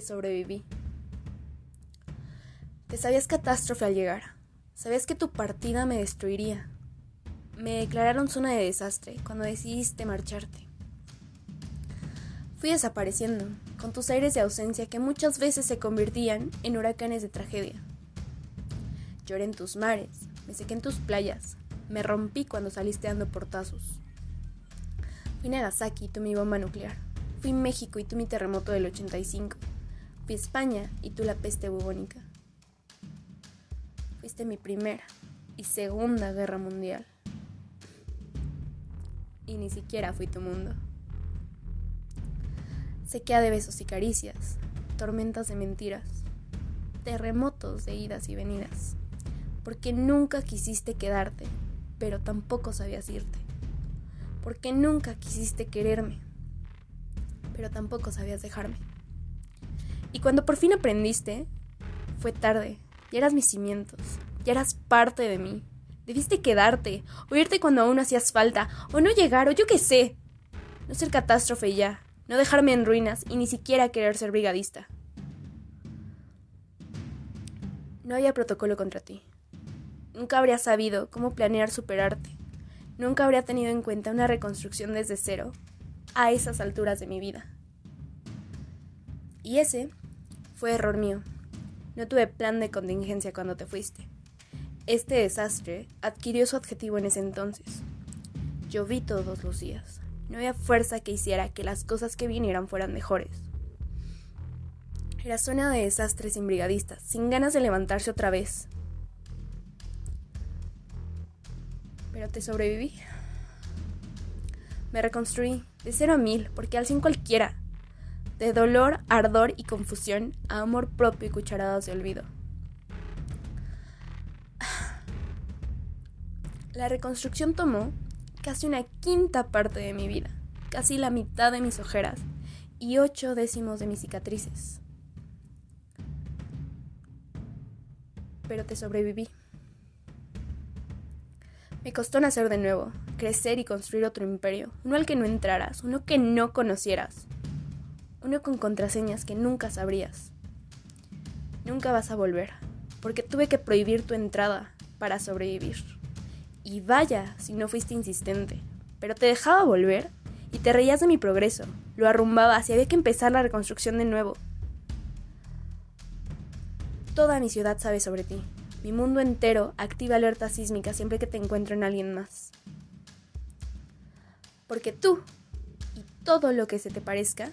Sobreviví. Te sabías catástrofe al llegar. Sabías que tu partida me destruiría. Me declararon zona de desastre cuando decidiste marcharte. Fui desapareciendo, con tus aires de ausencia que muchas veces se convertían en huracanes de tragedia. Lloré en tus mares, me sequé en tus playas, me rompí cuando saliste dando portazos. Fui Nagasaki y tú mi bomba nuclear. Fui México y tú mi terremoto del 85. Fui España y tú la peste bubónica. Fuiste mi primera y segunda guerra mundial. Y ni siquiera fui tu mundo. Sequía de besos y caricias, tormentas de mentiras, terremotos de idas y venidas. Porque nunca quisiste quedarte, pero tampoco sabías irte. Porque nunca quisiste quererme, pero tampoco sabías dejarme. Y cuando por fin aprendiste, fue tarde. Ya eras mis cimientos. Ya eras parte de mí. Debiste quedarte, o irte cuando aún hacías falta, o no llegar, o yo qué sé. No ser catástrofe ya, no dejarme en ruinas y ni siquiera querer ser brigadista. No había protocolo contra ti. Nunca habría sabido cómo planear superarte. Nunca habría tenido en cuenta una reconstrucción desde cero a esas alturas de mi vida. Y ese fue error mío. No tuve plan de contingencia cuando te fuiste. Este desastre adquirió su adjetivo en ese entonces. Lloví todos los días. No había fuerza que hiciera que las cosas que vinieran fueran mejores. Era zona de desastres sin brigadistas, sin ganas de levantarse otra vez. Pero te sobreviví. Me reconstruí, de cero a mil, porque al cien cualquiera de dolor, ardor y confusión a amor propio y cucharadas de olvido. La reconstrucción tomó casi una quinta parte de mi vida, casi la mitad de mis ojeras y ocho décimos de mis cicatrices. Pero te sobreviví. Me costó nacer de nuevo, crecer y construir otro imperio, uno al que no entraras, uno que no conocieras, uno con contraseñas que nunca sabrías. Nunca vas a volver, porque tuve que prohibir tu entrada para sobrevivir. Y vaya si no fuiste insistente, pero te dejaba volver y te reías de mi progreso, lo arrumbabas y había que empezar la reconstrucción de nuevo. Toda mi ciudad sabe sobre ti. Mi mundo entero activa alerta sísmica siempre que te encuentro en alguien más. Porque tú y todo lo que se te parezca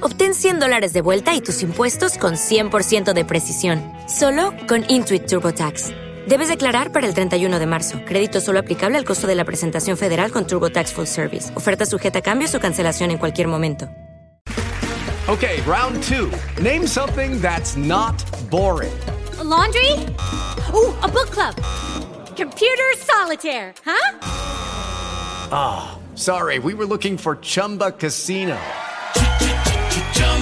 Obtén 100 dólares de vuelta y tus impuestos con 100% de precisión, solo con Intuit TurboTax. Debes declarar para el 31 de marzo. Crédito solo aplicable al costo de la presentación federal con TurboTax Full Service. Oferta sujeta a cambios o cancelación en cualquier momento. Okay, round two. Name something that's not boring. A laundry? Ooh, a book club. Computer solitaire, huh? Ah, oh, sorry. We were looking for Chumba Casino.